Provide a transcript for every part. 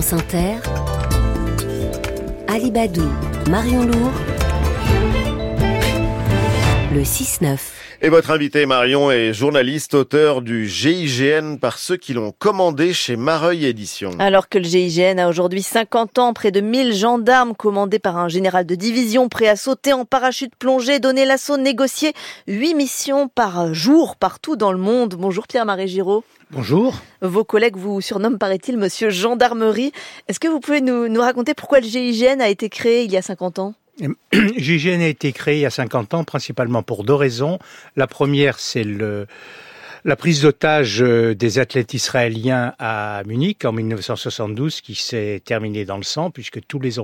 France Inter, Alibadou, Marion Lourd, le 6-9. Et votre invité Marion est journaliste, auteur du GIGN par ceux qui l'ont commandé chez Mareuil Éditions. Alors que le GIGN a aujourd'hui 50 ans, près de 1000 gendarmes commandés par un général de division prêt à sauter en parachute plongé, donner l'assaut, négocier 8 missions par jour partout dans le monde. Bonjour Pierre-Marie Giraud. Bonjour. Vos collègues vous surnomment, paraît-il, monsieur gendarmerie. Est-ce que vous pouvez nous, nous raconter pourquoi le GIGN a été créé il y a 50 ans? GIGN a été créé il y a 50 ans principalement pour deux raisons. La première, c'est la prise d'otage euh, des athlètes israéliens à Munich en 1972 qui s'est terminée dans le sang puisque tous les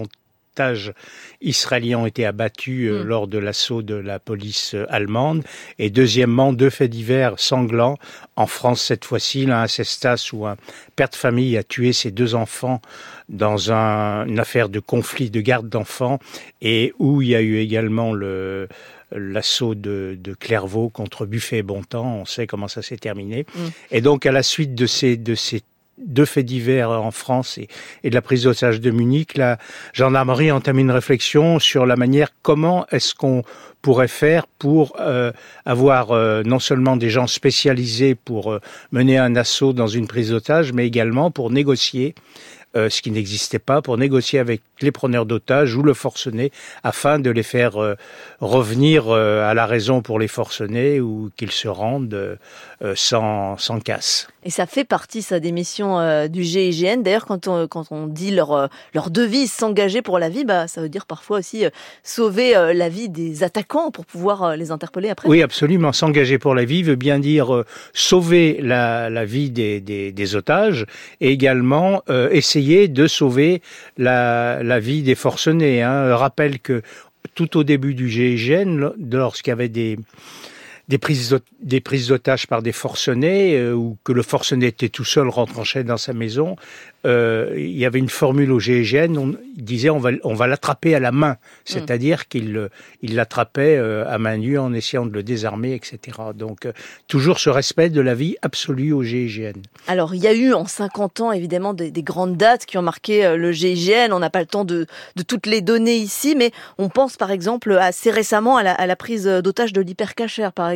otages israéliens ont été abattus euh, mm. lors de l'assaut de la police euh, allemande. Et deuxièmement, deux faits divers sanglants. En France, cette fois-ci, un Cestas où un père de famille a tué ses deux enfants dans un, une affaire de conflit de garde d'enfants et où il y a eu également le l'assaut de, de, Clairvaux contre Buffet et Bontemps. On sait comment ça s'est terminé. Mm. Et donc, à la suite de ces, de ces deux faits divers en France et, de la prise d'otage de Munich, la gendarmerie a entamé une réflexion sur la manière comment est-ce qu'on pourrait faire pour euh, avoir euh, non seulement des gens spécialisés pour euh, mener un assaut dans une prise d'otage, mais également pour négocier euh, ce qui n'existait pas, pour négocier avec les preneurs d'otages ou le forcené afin de les faire euh, revenir euh, à la raison pour les forcenés ou qu'ils se rendent sans, sans casse. Et ça fait partie, ça, des missions du GIGN. D'ailleurs, quand on, quand on dit leur, leur devise, s'engager pour la vie, bah, ça veut dire parfois aussi sauver la vie des attaquants pour pouvoir les interpeller après. Oui, absolument. S'engager pour la vie veut bien dire sauver la, la vie des, des, des, otages et également essayer de sauver la, vie des forcenés. Hein. Rappelle que tout au début du GIGN, lorsqu'il y avait des, des prises des prises d'otages par des forcenés euh, ou que le forcené était tout seul retranché dans sa maison euh, il y avait une formule au GIGN, on disait on va, on va l'attraper à la main, c'est-à-dire qu'il il l'attrapait euh, à main nue en essayant de le désarmer, etc. Donc euh, toujours ce respect de la vie absolue au GIGN. Alors il y a eu en 50 ans évidemment des, des grandes dates qui ont marqué euh, le GIGN, on n'a pas le temps de, de, toutes les donner ici, mais on pense par exemple assez récemment à la, à la prise d'otage de l'hypercachère par exemple.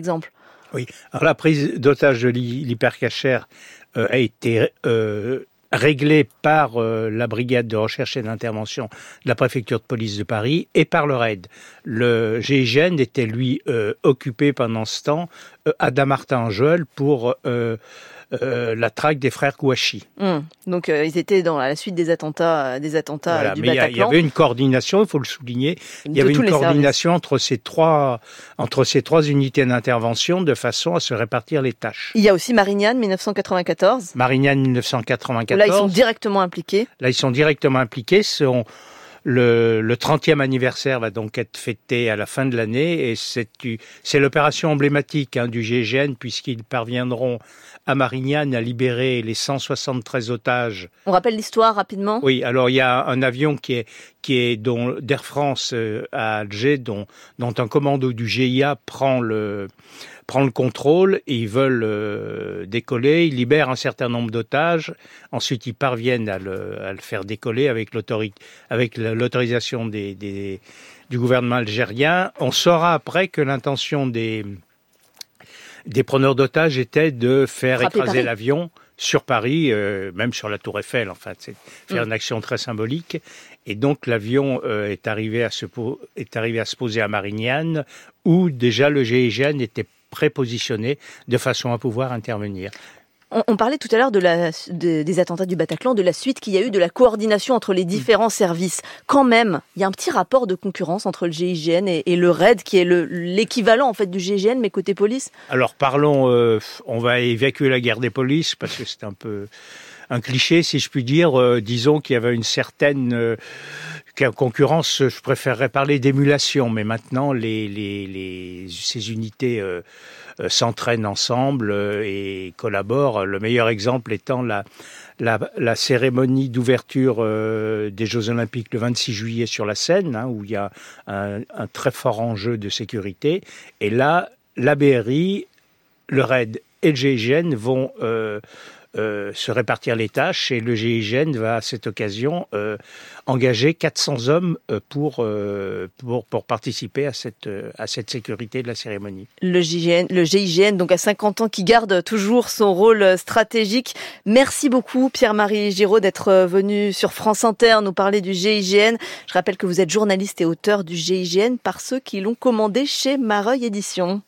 Oui, alors la prise d'otage de l'hypercachère a été euh, réglé par euh, la brigade de recherche et d'intervention de la préfecture de police de Paris et par le RAID. Le GIGN était lui euh, occupé pendant ce temps euh, à Damartin-en-Jeul pour euh, la traque des frères Kouachi. Hum. Donc euh, ils étaient dans la suite des attentats, euh, des attentats du Bataclan. Il y, avait une coordination, il faut le souligner. Il y avait une coordination entre ces trois entre ces trois unités d'intervention de façon à se répartir les tâches. Il y a aussi Marignane 1994. Marignane 1994. Là ils sont directement impliqués. Là ils sont directement impliqués. Sont le, le 30e anniversaire va donc être fêté à la fin de l'année et c'est l'opération emblématique hein, du GIGN puisqu'ils parviendront à Marignane à libérer les 173 otages. On rappelle l'histoire rapidement? Oui, alors il y a un avion qui est, qui est d'Air France euh, à Alger dont, dont un commando du GIA prend le prend le contrôle et ils veulent euh, décoller, ils libèrent un certain nombre d'otages, ensuite ils parviennent à le, à le faire décoller avec l'autorisation des, des, du gouvernement algérien. On saura après que l'intention des, des preneurs d'otages était de faire écraser l'avion sur Paris, euh, même sur la Tour Eiffel, en fait, c'est faire mm. une action très symbolique. Et donc l'avion euh, est arrivé à se est arrivé à se poser à Marignane, où déjà le GIGN était prépositionné de façon à pouvoir intervenir. On, parlait tout à l'heure de des attentats du Bataclan, de la suite qu'il y a eu, de la coordination entre les différents services. Quand même, il y a un petit rapport de concurrence entre le GIGN et, le RAID, qui est l'équivalent en fait du GIGN, mais côté police. Alors parlons, euh, on va évacuer la guerre des polices parce que c'est un peu un cliché, si je puis dire. Euh, disons qu'il y avait une certaine euh, concurrence, je préférerais parler d'émulation, mais maintenant ces unités euh, euh s'entraînent ensemble euh, et collaborent. Le meilleur exemple étant la, cérémonie d'ouverture des Jeux Olympiques le 26 juillet sur la Seine, hein, où il y a un, très fort enjeu de sécurité. Et là, la BRI, le RAID et le GIGN vont se répartir les tâches et le GIGN va à cette occasion euh, engager 400 hommes euh, pour, pour, pour participer à cette, à cette sécurité de la cérémonie. Le GIGN, le GIGN, donc à 50 ans, qui garde toujours son rôle stratégique. Merci beaucoup Pierre-Marie Giraud d'être venu sur France Inter nous parler du GIGN. Je rappelle que vous êtes journaliste et auteur du GIGN par ceux qui l'ont commandé chez Mareuil Éditions.